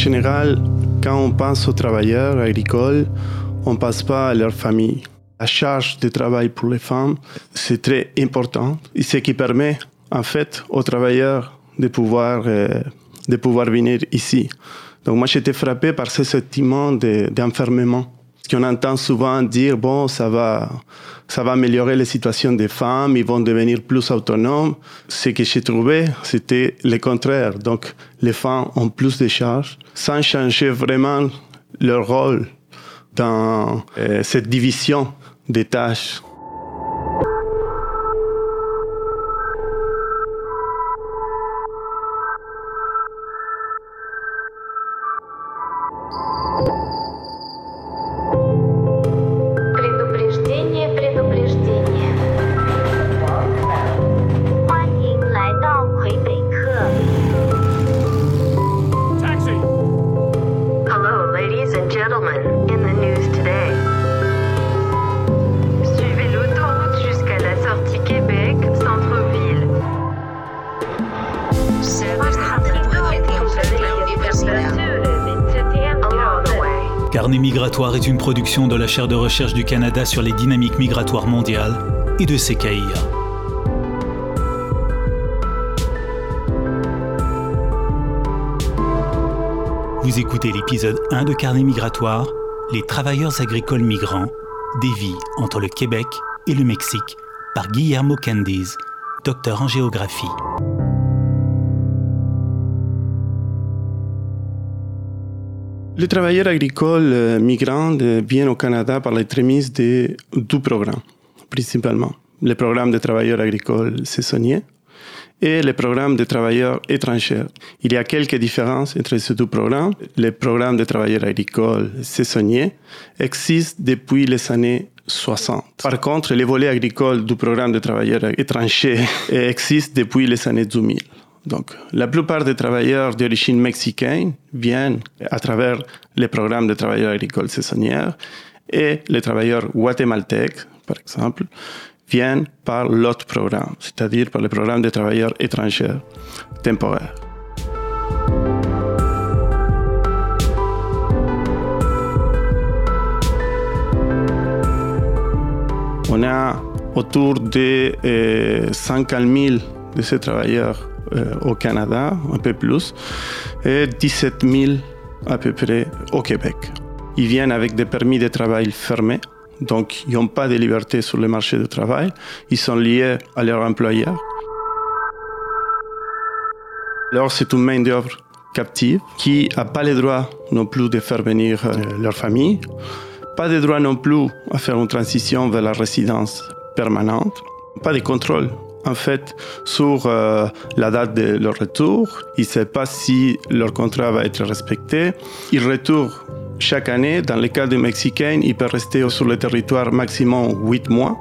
En général, quand on pense aux travailleurs agricoles, on ne pense pas à leur famille. La charge de travail pour les femmes, c'est très important. Et ce qui permet, en fait, aux travailleurs de pouvoir, euh, de pouvoir venir ici. Donc moi, j'étais frappé par ce sentiment d'enfermement. Qu'on entend souvent dire, bon, ça va, ça va améliorer la situation des femmes, ils vont devenir plus autonomes. Ce que j'ai trouvé, c'était le contraire. Donc, les femmes ont plus de charges sans changer vraiment leur rôle dans euh, cette division des tâches. Production de la chaire de recherche du Canada sur les dynamiques migratoires mondiales et de CKIA. Vous écoutez l'épisode 1 de Carnet migratoire, Les travailleurs agricoles migrants, des vies entre le Québec et le Mexique, par Guillermo Candiz, docteur en géographie. Les travailleurs agricoles euh, migrants euh, viennent au Canada par l'entremise de deux programmes, principalement. Le programme de travailleurs agricoles saisonniers et le programme de travailleurs étrangers. Il y a quelques différences entre ces deux programmes. Le programme de travailleurs agricoles saisonniers existe depuis les années 60. Par contre, les volets agricoles du programme de travailleurs étrangers existe depuis les années 2000. Donc, la plupart des travailleurs d'origine mexicaine viennent à travers les programmes de travailleurs agricoles saisonnières et les travailleurs guatémaltèques, par exemple, viennent par l'autre programme, c'est-à-dire par le programme de travailleurs étrangers temporaires. On a autour de 50 000 de ces travailleurs euh, au Canada, un peu plus, et 17 000 à peu près au Québec. Ils viennent avec des permis de travail fermés, donc ils n'ont pas de liberté sur le marché du travail, ils sont liés à leur employeur. Alors c'est une main d'œuvre captive qui n'a pas le droit non plus de faire venir euh, leur famille, pas de droit non plus à faire une transition vers la résidence permanente, pas de contrôle en fait sur euh, la date de leur retour. Ils ne savent pas si leur contrat va être respecté. Ils retournent chaque année. Dans le cas des Mexicains, ils peuvent rester sur le territoire maximum 8 mois.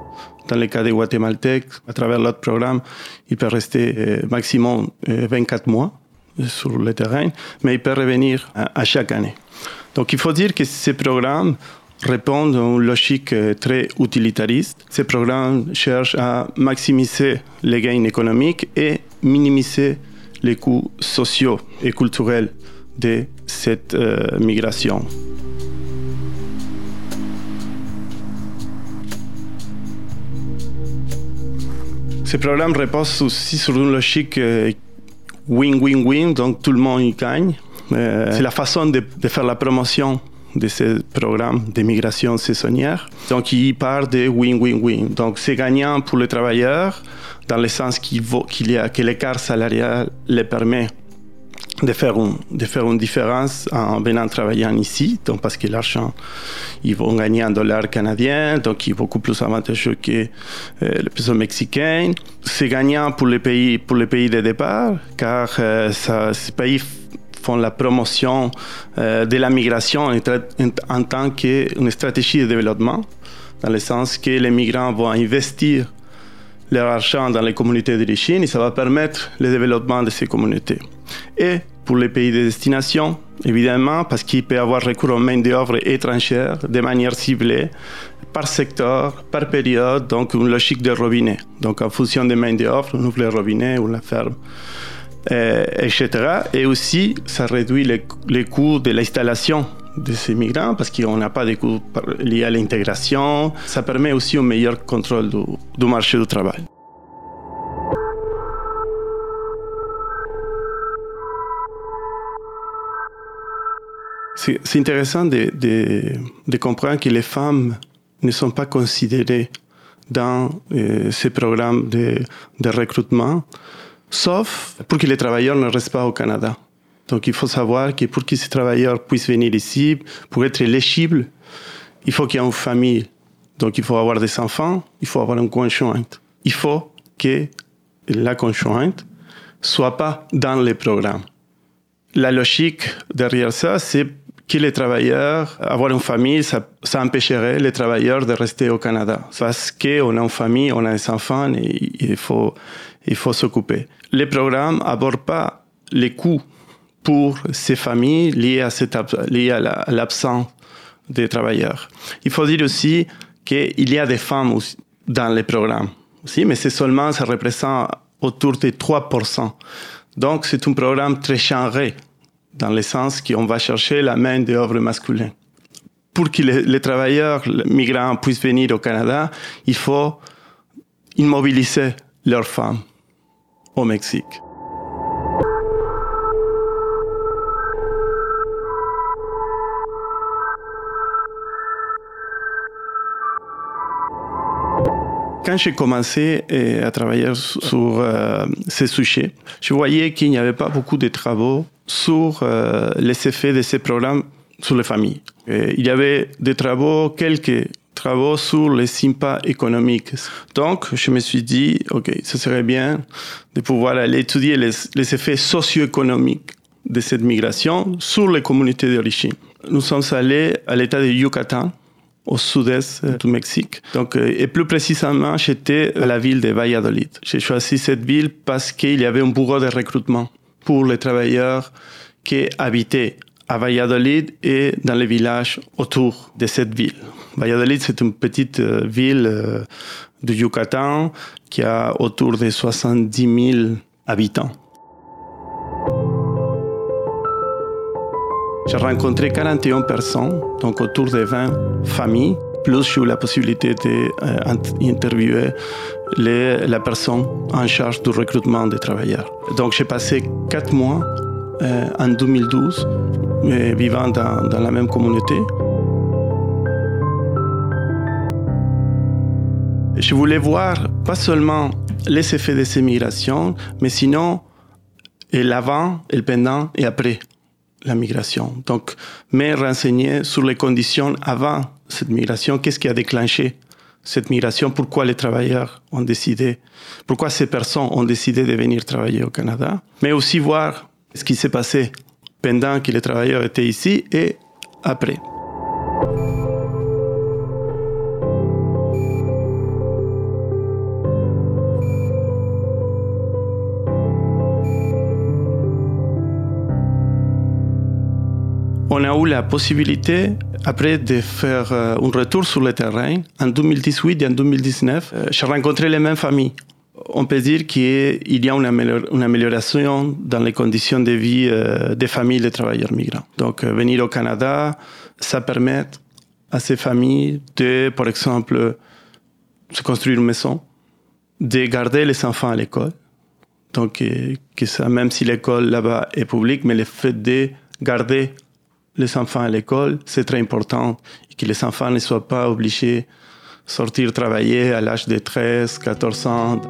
Dans le cas des Guatémaltèques, à travers l'autre programme, ils peuvent rester euh, maximum 24 euh, mois sur le terrain, mais ils peuvent revenir à chaque année. Donc il faut dire que ces programmes répondent à une logique euh, très utilitariste. Ces programmes cherchent à maximiser les gains économiques et minimiser les coûts sociaux et culturels de cette euh, migration. Ces programmes reposent aussi sur une logique win-win-win, euh, donc tout le monde y gagne. c'est la façon de faire la promotion de ce programme d'immigration saisonnière. Donc, il part de win-win-win. Donc, c'est gagnant pour les travailleurs dans le sens qu'il y a que l'écart salarial les permet de faire, de faire une différence en venant travailler ici, donc parce que l'argent, ils vont gagner en dollars canadiens, donc il est beaucoup plus avantageux que euh, le peso mexicain. C'est gagnant pour les pays, pour les pays de départ, car euh, ça, ces pays font la promotion euh, de la migration en, tant qu'une stratégie de développement, dans le sens que les migrants vont investir leur argent dans les communautés d'origine et ça va permettre le développement de ces communautés. Et pour les pays de destination, évidemment, parce qu'il peut avoir recours aux mains d'œuvre étrangères de manière ciblée, par secteur, par période, donc une logique de robinet. Donc en fonction des mains d'œuvre, on ouvre le robinet ou la ferme euh, etc. Et aussi, ça réduit les, coûts de l'installation de ces migrants parce qu'on n'a pas de coûts liés à l'intégration. Ça permet aussi un meilleur contrôle du, marché du travail. C'est intéressant de, comprendre que les femmes ne sont pas considérées dans euh, ces programmes de, recrutement, sauf pour que les travailleurs ne restent pas au Canada. Donc il faut savoir que pour que ces travailleurs puissent venir ici, pour être éligibles, il faut qu'il y ait une famille. Donc il faut avoir des enfants, il faut avoir une conjointe. Il faut que la conjointe soit pas dans les programmes. La logique derrière ça, c'est que les travailleurs, avoir une famille, ça, empêcherait les travailleurs de rester au Canada. Parce qu'on a une famille, on a des enfants et il faut s'occuper. Les programmes n'abordent pas les coûts pour ces familles liées à, cette, liées à l'absence des travailleurs. Il faut dire aussi qu'il y a des femmes dans les programmes aussi, mais c'est seulement, ça représente autour de 3%. Donc, c'est un programme très chargé dans le sens qu'on va chercher la main d'œuvre masculine. Pour que les, travailleurs les migrants puissent venir au Canada, il faut immobiliser leurs femmes Mexique. Quand j'ai commencé euh, à travailler sur euh, ces sujets, je voyais qu'il n'y avait pas beaucoup de travaux sur euh, les effets de ces programmes sur les familles. il y avait des travaux, quelques travaux sur les impacts économiques. Donc, je me suis dit, OK, ce serait bien de pouvoir aller étudier les, effets socio-économiques de cette migration sur les communautés d'origine. Nous sommes allés à l'état de Yucatan, au sud-est du Mexique. Donc, euh, et plus précisément, j'étais à la ville de Valladolid. J'ai choisi cette ville parce qu'il y avait un bureau de recrutement pour les travailleurs qui habitaient à Valladolid et dans les villages autour de cette ville. Valladolid, c'est une petite euh, ville euh, du Yucatan qui a autour de 70 000 habitants. J'ai rencontré 41 personnes, donc autour de 20 familles. Plus j'ai eu la possibilité d'interviewer euh, la personne en charge du recrutement des travailleurs. Donc j'ai passé 4 mois euh, en 2012 euh, vivant dans, dans la même communauté. Je voulais voir pas seulement les effets de ces migrations, mais sinon l'avant, le pendant et après la migration. Donc, me renseigner sur les conditions avant cette migration, qu'est-ce qui a déclenché cette migration, pourquoi les travailleurs ont décidé, pourquoi ces personnes ont décidé de venir travailler au Canada, mais aussi voir ce qui s'est passé pendant que les travailleurs étaient ici et après. on a eu la possibilité, après de faire euh, un retour sur le terrain, en 2018 et en 2019, euh, j'ai rencontré les mêmes familles. On peut dire qu'il y a une, amélioration dans les conditions de vie euh, des familles de travailleurs migrants. Donc, venir au Canada, ça permet à ces familles de, par exemple, se construire une maison, de garder les enfants à l'école. Donc, que ça, même si l'école là-bas est publique, mais le fait de garder les enfants à l'école, c'est très important et que les enfants ne soient pas obligés sortir travailler à l'âge de 13, 14 ans.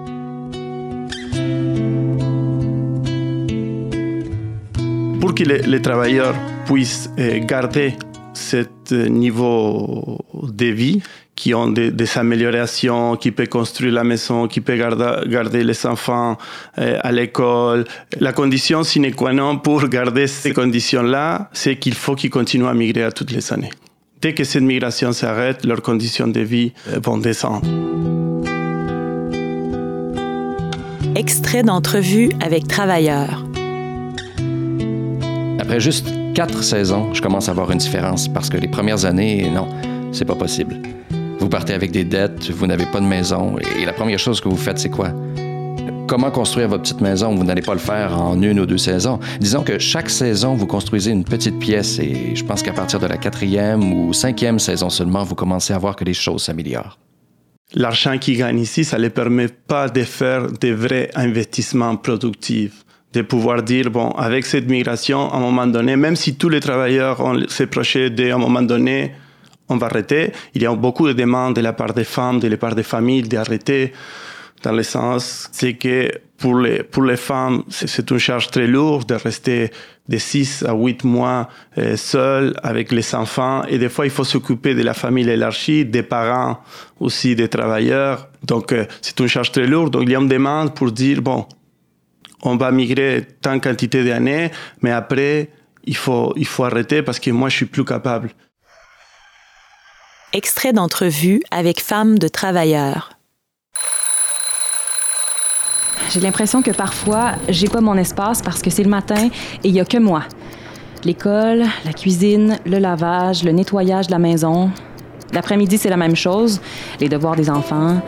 Pour que les, travailleurs puissent euh, garder ce niveau de vie, qui ont des, améliorations, qui peut construire la maison, qui peut garder, les enfants euh, à l'école. La condition sine qua non pour garder ces conditions-là, c'est qu'il faut qu'ils continuent à migrer à toutes les années. Dès que cette migration s'arrête, leurs conditions de vie euh, vont descendre. Extrait d'entrevue avec travailleurs. Après juste quatre saisons, je commence à voir une différence parce que les premières années, non, c'est pas possible. Vous partez avec des dettes, vous n'avez pas de maison, et la première chose que vous faites, c'est quoi? Comment construire votre petite maison. Vous n'allez pas le faire en une ou deux saisons. Disons que chaque saison, vous construisez une petite pièce et je pense qu'à partir de la quatrième ou cinquième saison seulement, vous commencez à voir que les choses s'améliorent. L'argent qu'ils gagnent ici, ça ne les permet pas de faire des vrais investissements productifs de pouvoir dire, bon, avec cette migration, à un moment donné, même si tous les travailleurs ont ces projets d'un moment donné, on va arrêter, il y a beaucoup de demandes de la part des femmes, de la part des familles d'arrêter, dans le sens, c'est que pour les, pour les femmes, c'est une charge très lourde de rester de 6 à 8 mois euh, seules avec les enfants. Et des fois, il faut s'occuper de la famille élargie, des parents aussi, des travailleurs. Donc, euh, c'est une charge très lourde. Donc, il y a une demande pour dire, bon, on va migrer tant quantité d'années, mais après, il faut, il faut arrêter parce que moi, je suis plus capable. Extrait d'entrevue avec femmes de travailleurs. J'ai l'impression que parfois, j'ai pas mon espace parce que c'est le matin et il y a que moi. L'école, la cuisine, le lavage, le nettoyage de la maison. L'après-midi, c'est la même chose, les devoirs des enfants.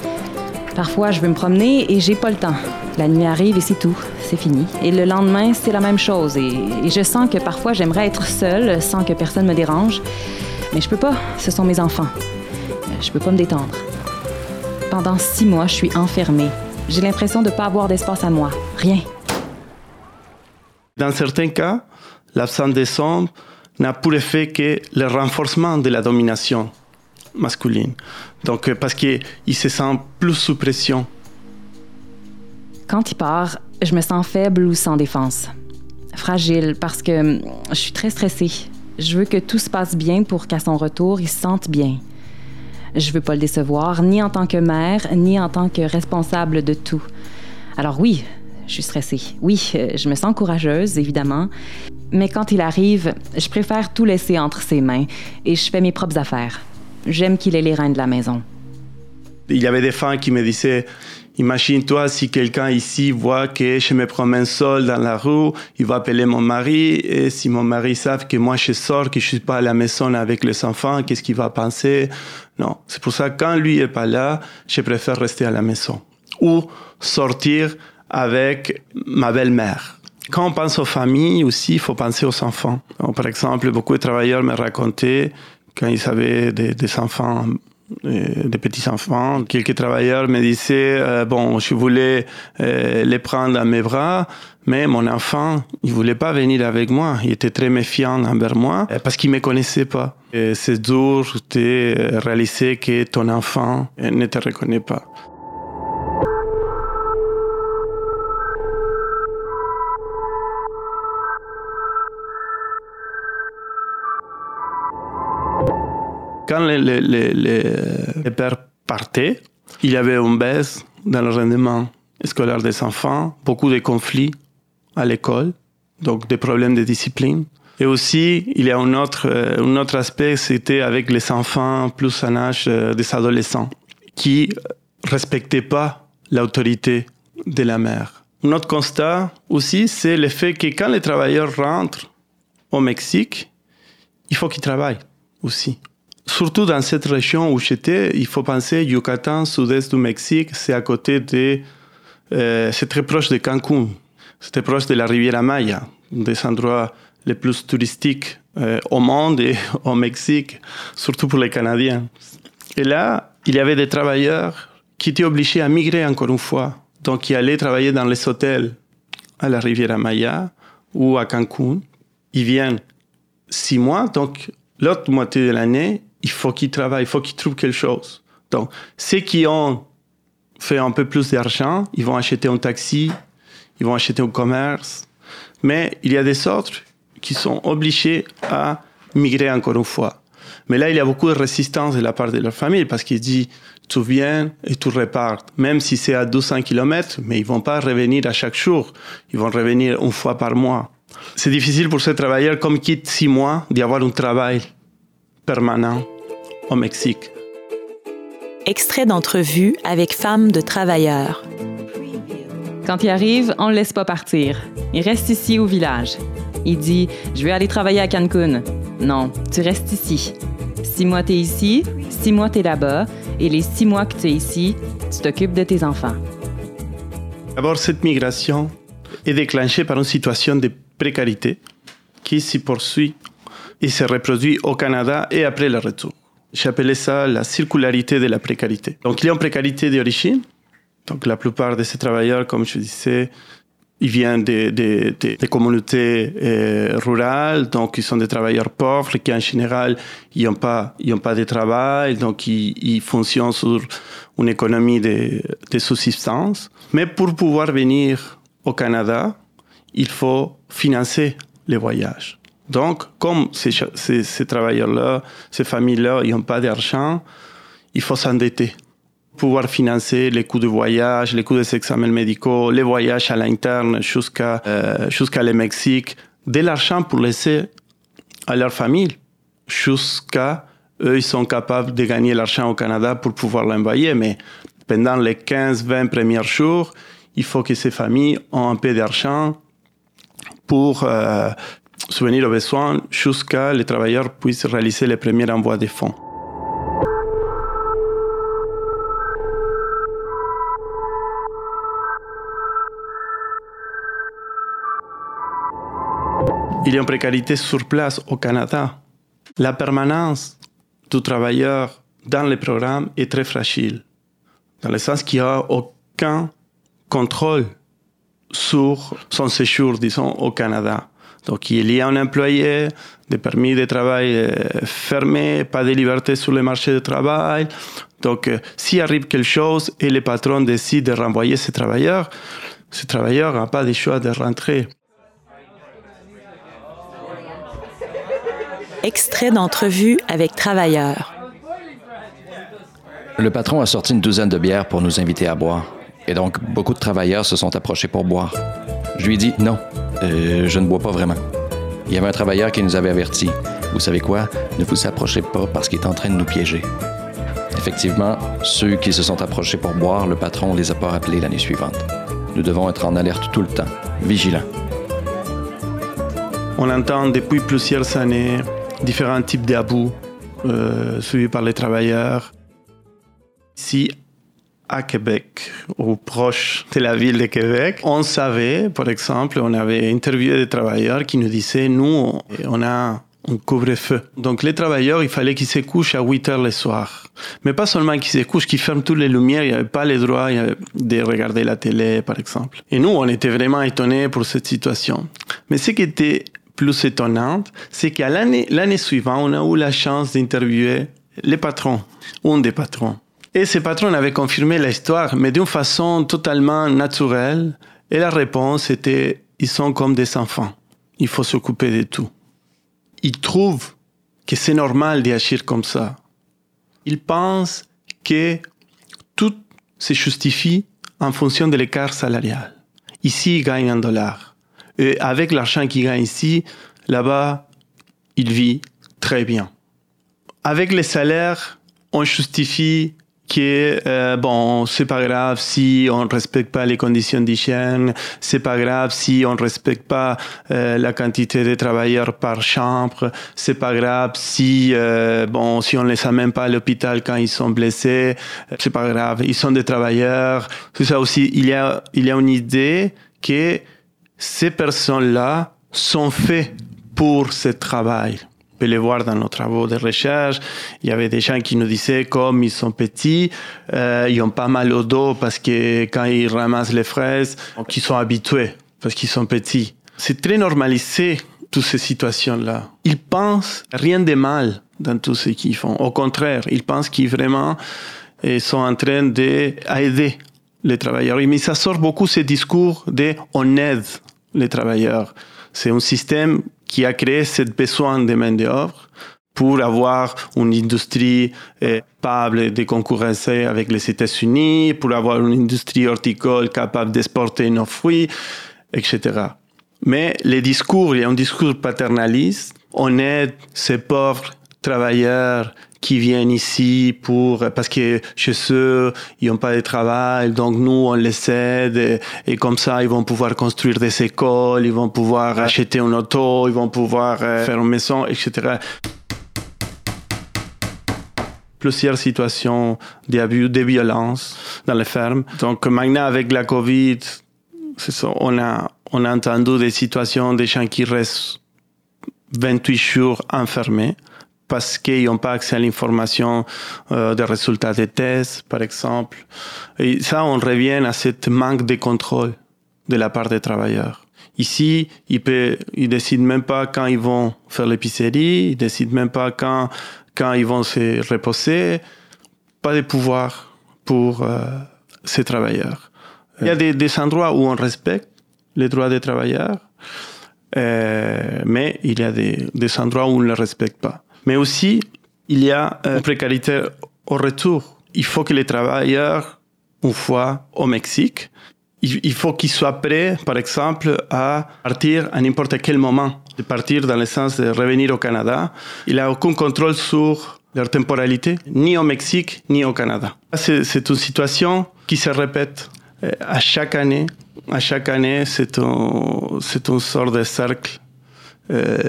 Parfois, je veux me promener et j'ai pas le temps. La nuit arrive et c'est tout, c'est fini. Et le lendemain, c'est la même chose et, je sens que parfois j'aimerais être seule sans que personne me dérange. Mais je peux pas, ce sont mes enfants. Je peux pas me détendre. Pendant six mois, je suis enfermée. J'ai l'impression de ne pas avoir d'espace à moi. Rien. Dans certains cas, l'absence des hommes n'a pour effet que le renforcement de la domination masculine. Donc, euh, parce qu'il se sent plus sous pression. Quand il part, je me sens faible ou sans défense. Fragile parce que hum, je suis très stressée. Je veux que tout se passe bien pour qu'à son retour, il se sente bien. Je veux pas le décevoir, ni en tant que mère, ni en tant que responsable de tout. Alors oui, je suis stressée. Oui, euh, je me sens courageuse, évidemment. Mais quand il arrive, je préfère tout laisser entre ses mains et je fais mes propres affaires. J'aime qu'il ait les reins de la maison. Il y avait des femmes qui me disaient Imagine-toi si quelqu'un ici voit que je me promène seul dans la rue, il va appeler mon mari, et si mon mari savent que moi je sors, que je suis pas à la maison avec les enfants, qu'est-ce qu'il va penser? Non, c'est pour ça que quand lui est pas là, je préfère rester à la maison ou sortir avec ma belle-mère. Quand on pense aux familles aussi, il faut penser aux enfants. par exemple, beaucoup de travailleurs me racontaient quand ils avaient des, enfants des petits enfants. Quelques travailleurs me disaient euh, bon, je voulais euh, les prendre à mes bras, mais mon enfant, il voulait pas venir avec moi. Il était très méfiant envers moi parce qu'il me connaissait pas. C'est dur de réaliser que ton enfant ne te reconnaît pas. Quand les, pères partaient, il y avait une baisse dans le rendement scolaire des enfants, beaucoup de conflits à l'école, donc des problèmes de discipline. Et aussi, il y a un autre, euh, un autre aspect, c'était avec les enfants plus en âge euh, des adolescents, qui respectaient pas l'autorité de la mère. Un autre constat aussi, c'est le fait que quand les travailleurs rentrent au Mexique, il faut qu'ils travaillent aussi surtout dans cette région où j'étais, il faut penser Yucatan, sud-est du Mexique, c'est à côté de, euh, c'est très proche de Cancun, c'est très proche de la Riviera Maya, des endroits les plus touristiques euh, au monde et au Mexique, surtout pour les Canadiens. Et là, il y avait des travailleurs qui étaient obligés à migrer encore une fois, donc qui allaient travailler dans les hôtels à la Riviera Maya ou à Cancun. Ils viennent six mois, donc l'autre moitié de l'année, il faut qu'ils travaillent, il faut qu'ils trouvent quelque chose. Donc, ceux qui ont fait un peu plus d'argent, ils vont acheter un taxi, ils vont acheter un commerce. Mais il y a des autres qui sont obligés à migrer encore une fois. Mais là, il y a beaucoup de résistance de la part de leur famille parce qu'ils disent tu viens et tu repars. Même si c'est à 200 km, mais ils vont pas revenir à chaque jour. Ils vont revenir une fois par mois. C'est difficile pour ces travailleurs, comme quitte six mois, d'y avoir un travail permanent au Mexique. Extrait d'entrevue avec femmes de travailleurs. Quand il arrive, on ne le laisse pas partir. Il reste ici au village. Il dit Je vais aller travailler à Cancun. Non, tu restes ici. Six mois tu es ici, six mois tu es là-bas, et les six mois que tu es ici, tu t'occupes de tes enfants. D'abord, cette migration est déclenchée par une situation de précarité qui s'y poursuit et se reproduit au Canada et après le retour. J'appelais ça la circularité de la précarité. Donc, il y a une précarité d'origine. Donc, la plupart de ces travailleurs, comme je disais, ils viennent des, communautés euh, rurales, donc ils sont des travailleurs pauvres qui en général ils n'ont pas ils pas de travail, donc ils, ils fonctionnent sur une économie de, de subsistance. Mais pour pouvoir venir au Canada, il faut financer les voyages. Donc, comme ces, travailleurs-là, ces familles-là, ils n'ont pas d'argent, il faut s'endetter pouvoir financer les coûts de voyage, les coûts des examens médicaux, les voyages à l'interne jusqu'à euh, jusqu'à le Mexique, de l'argent pour laisser à leur famille, jusqu'à eux, ils sont capables de gagner l'argent au Canada pour pouvoir l'envoyer. Mais pendant les 15-20 premiers jours, il faut que ces familles aient un peu d'argent pour euh, subvenir aux besoins jusqu'à les travailleurs puissent réaliser les premiers envois de fonds. Il y a une précarité sur place au Canada. La permanence du travailleur dans les programmes est très fragile, dans le sens qu'il n'y a aucun contrôle sur son séjour, disons, au Canada. Donc il y a un employé, des permis de travail fermés, pas de liberté sur le marché du travail. Donc s'il arrive quelque chose et le patron décide de renvoyer ses travailleurs, ce travailleur n'a pas de choix de rentrer. Extrait d'entrevue avec travailleurs. Le patron a sorti une douzaine de bières pour nous inviter à boire. Et donc, beaucoup de travailleurs se sont approchés pour boire. Je lui ai dit non, euh, je ne bois pas vraiment. Il y avait un travailleur qui nous avait avertis. Vous savez quoi? Ne vous approchez pas parce qu'il est en train de nous piéger. Effectivement, ceux qui se sont approchés pour boire, le patron les a pas rappelés l'année suivante. Nous devons être en alerte tout le temps, vigilants. On entend depuis plusieurs années différents types d'abus euh, suivis par les travailleurs. Ici, à Québec, ou proche de la ville de Québec, on savait, par exemple, on avait interviewé des travailleurs qui nous disaient, nous, on a un couvre-feu. Donc les travailleurs, il fallait qu'ils se couchent à 8 heures le soir. Mais pas seulement qu'ils se couchent, qu'ils ferment toutes les lumières, il n'y avait pas le droit de regarder la télé, par exemple. Et nous, on était vraiment étonnés pour cette situation. Mais ce qui était plus étonnante, c'est qu'à l'année, l'année suivante, on a eu la chance d'interviewer les patrons, un des patrons. Et ces patrons avaient confirmé l'histoire, mais d'une façon totalement naturelle. Et la réponse était, ils sont comme des enfants. Il faut s'occuper de tout. Ils trouvent que c'est normal d'agir comme ça. Ils pensent que tout se justifie en fonction de l'écart salarial. Ici, ils gagnent un dollar. Et avec l'argent qu'il gagne ici, là-bas, il vit très bien. Avec les salaires, on justifie que euh, bon, c'est pas grave si on respecte pas les conditions d'hygiène, c'est pas grave si on respecte pas euh, la quantité de travailleurs par chambre, c'est pas grave si euh, bon, si on les amène pas à l'hôpital quand ils sont blessés, c'est pas grave, ils sont des travailleurs. C'est ça aussi, il y a il y a une idée que ces personnes-là sont faites pour ce travail. Peut les voir dans nos travaux de recherche. Il y avait des gens qui nous disaient comme ils sont petits, euh, ils ont pas mal au dos parce que quand ils ramassent les fraises, ils sont habitués parce qu'ils sont petits. C'est très normalisé toutes ces situations-là. Ils pensent rien de mal dans tout ce qu'ils font. Au contraire, ils pensent qu'ils vraiment ils sont en train d'aider les travailleurs. Mais ça sort beaucoup ce discours de on aide les travailleurs. C'est un système qui a créé ce besoin de main-d'œuvre pour avoir une industrie capable de concurrencer avec les États-Unis, pour avoir une industrie horticole capable d'exporter nos fruits, etc. Mais les discours, il y a un discours paternaliste. On aide ces pauvres travailleurs qui viennent ici pour parce que chez eux ils n'ont pas de travail donc nous on les aide et, et, comme ça ils vont pouvoir construire des écoles ils vont pouvoir acheter une auto ils vont pouvoir euh, faire une maison etc plusieurs situations d'abus de violence dans les fermes. Donc maintenant avec la covid On, a, on a entendu des situations des gens qui restent 28 jours enfermés parce qu'ils n'ont pas accès à l'information euh, des résultats des tests, par exemple. Et ça, on revient à ce manque de contrôle de la part des travailleurs. Ici, ils ne décident même pas quand ils vont faire l'épicerie, ils décident même pas quand, ils vont se reposer. Pas de pouvoir pour euh, ces travailleurs. Il y a des, endroits où on respecte les droits des travailleurs, euh, mais il y a des endroits où on ne les respecte pas. Mais aussi, il y a une précarité au retour. Il faut que les travailleurs, une fois au Mexique, il faut qu'ils soient prêts, par exemple, à partir à n'importe quel moment, de partir dans le sens de revenir au Canada. Il n'a aucun contrôle sur leur temporalité, ni au Mexique, ni au Canada. C'est une situation qui se répète euh, à chaque année. À chaque année, c'est un, une sorte de cercle euh,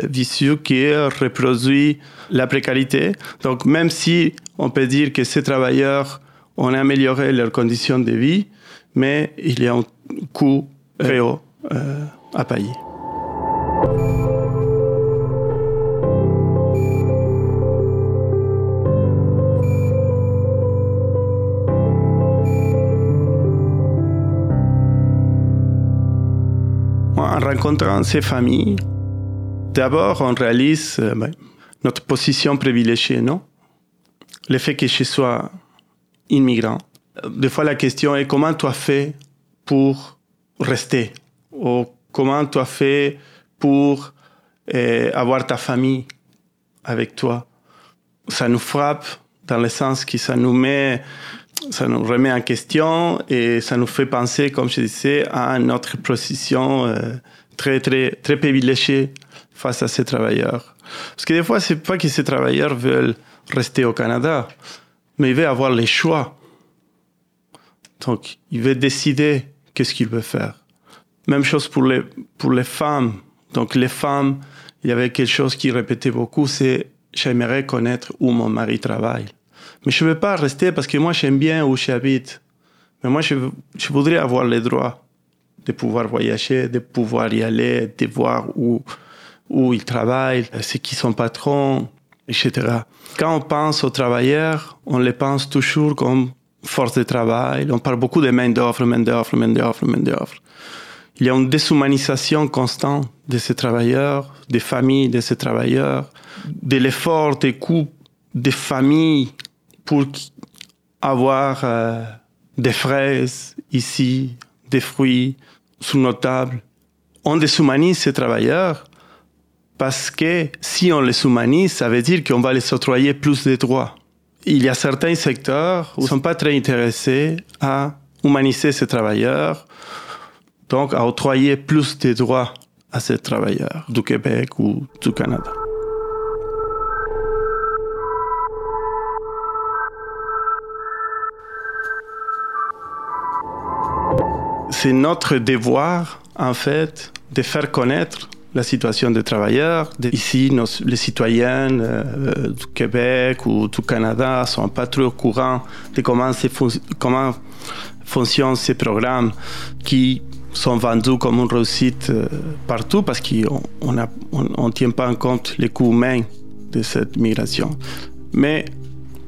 vicieux qui reproduit la précarité. Donc, même si on peut dire que ces travailleurs ont amélioré leurs conditions de vie, mais il y a un coût très haut euh, à payer. En rencontrant ces familles, d'abord on réalise euh, ben, notre position privilégiée, non? Le fait que je sois immigrant, des fois, la question est comment tu as fait pour rester? Ou comment tu as fait pour eh, avoir ta famille avec toi? Ça nous frappe dans le sens que ça nous met, ça nous remet en question et ça nous fait penser, comme je disais, à notre position euh, très, très, très privilégiée face à ces travailleurs. Parce que des fois, c'est pas que ces travailleurs veulent rester au Canada, mais ils veulent avoir les choix donc, il veut décider qu'est-ce qu'il veut faire. Même chose pour les, pour les femmes. Donc, les femmes, il y avait quelque chose qui répétait beaucoup, c'est j'aimerais connaître où mon mari travaille. Mais je ne veux pas rester parce que moi, j'aime bien où j'habite. Mais moi, je, je voudrais avoir le droit de pouvoir voyager, de pouvoir y aller, de voir où, où il travaille, c'est qui son patron, etc. Quand on pense aux travailleurs, on les pense toujours comme force de travail. On parle beaucoup de main d'offre, main d'offre, main d'offre, main d'offre. Il y a une déshumanisation constante de ces travailleurs, des familles de ces travailleurs, de l'effort des coûts des familles pour avoir euh, des fraises ici, des fruits sous nos tables. On déshumanise ces travailleurs parce que si on les humanise, ça veut dire qu'on va les octroyer plus de droits il y a certains secteurs ils ne sont pas très intéressés à humaniser ces travailleurs, donc à octroyer plus de droits à ces travailleurs du Québec ou du Canada. C'est notre devoir, en fait, de faire connaître la situation des travailleurs. Ici, les citoyens euh, du Québec ou du Canada sont pas trop au courant de comment, comment fonctionnent ces programmes qui sont vendus comme une réussite euh, partout parce qu'on ne on, tient pas en compte les coûts humains de cette migration. Mais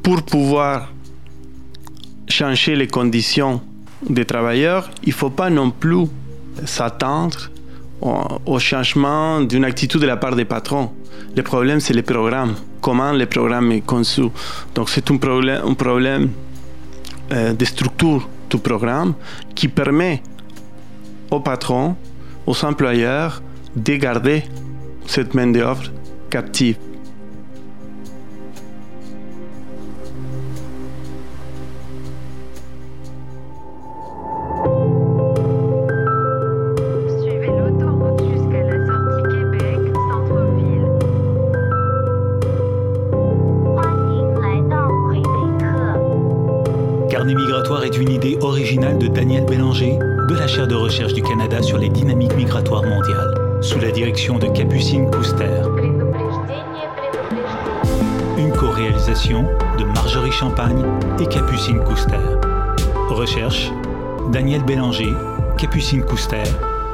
pour pouvoir changer les conditions des travailleurs, il ne faut pas non plus s'attendre au changement d'une attitude de la part des patrons. Le problème, c'est le programme. Comment le programme est conçu. Donc, c'est un problème, un problème euh, de structure du programme qui permet aux patrons, aux employeurs, de garder cette main-d'œuvre captive. De la chaire de recherche du Canada sur les dynamiques migratoires mondiales, sous la direction de Capucine Couster. Une co-réalisation de Marjorie Champagne et Capucine Couster. Recherche Daniel Bélanger, Capucine Couster,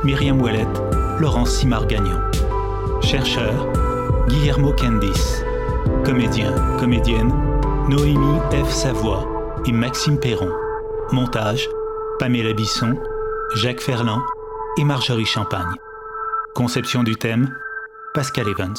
Myriam Ouellette, Laurence Simard-Gagnon. Chercheurs, Guillermo Candice. Comédien, comédienne, Noémie F. Savoie et Maxime Perron. Montage, Pamela Bisson, Jacques Ferland et Marjorie Champagne. Conception du thème, Pascal Evans.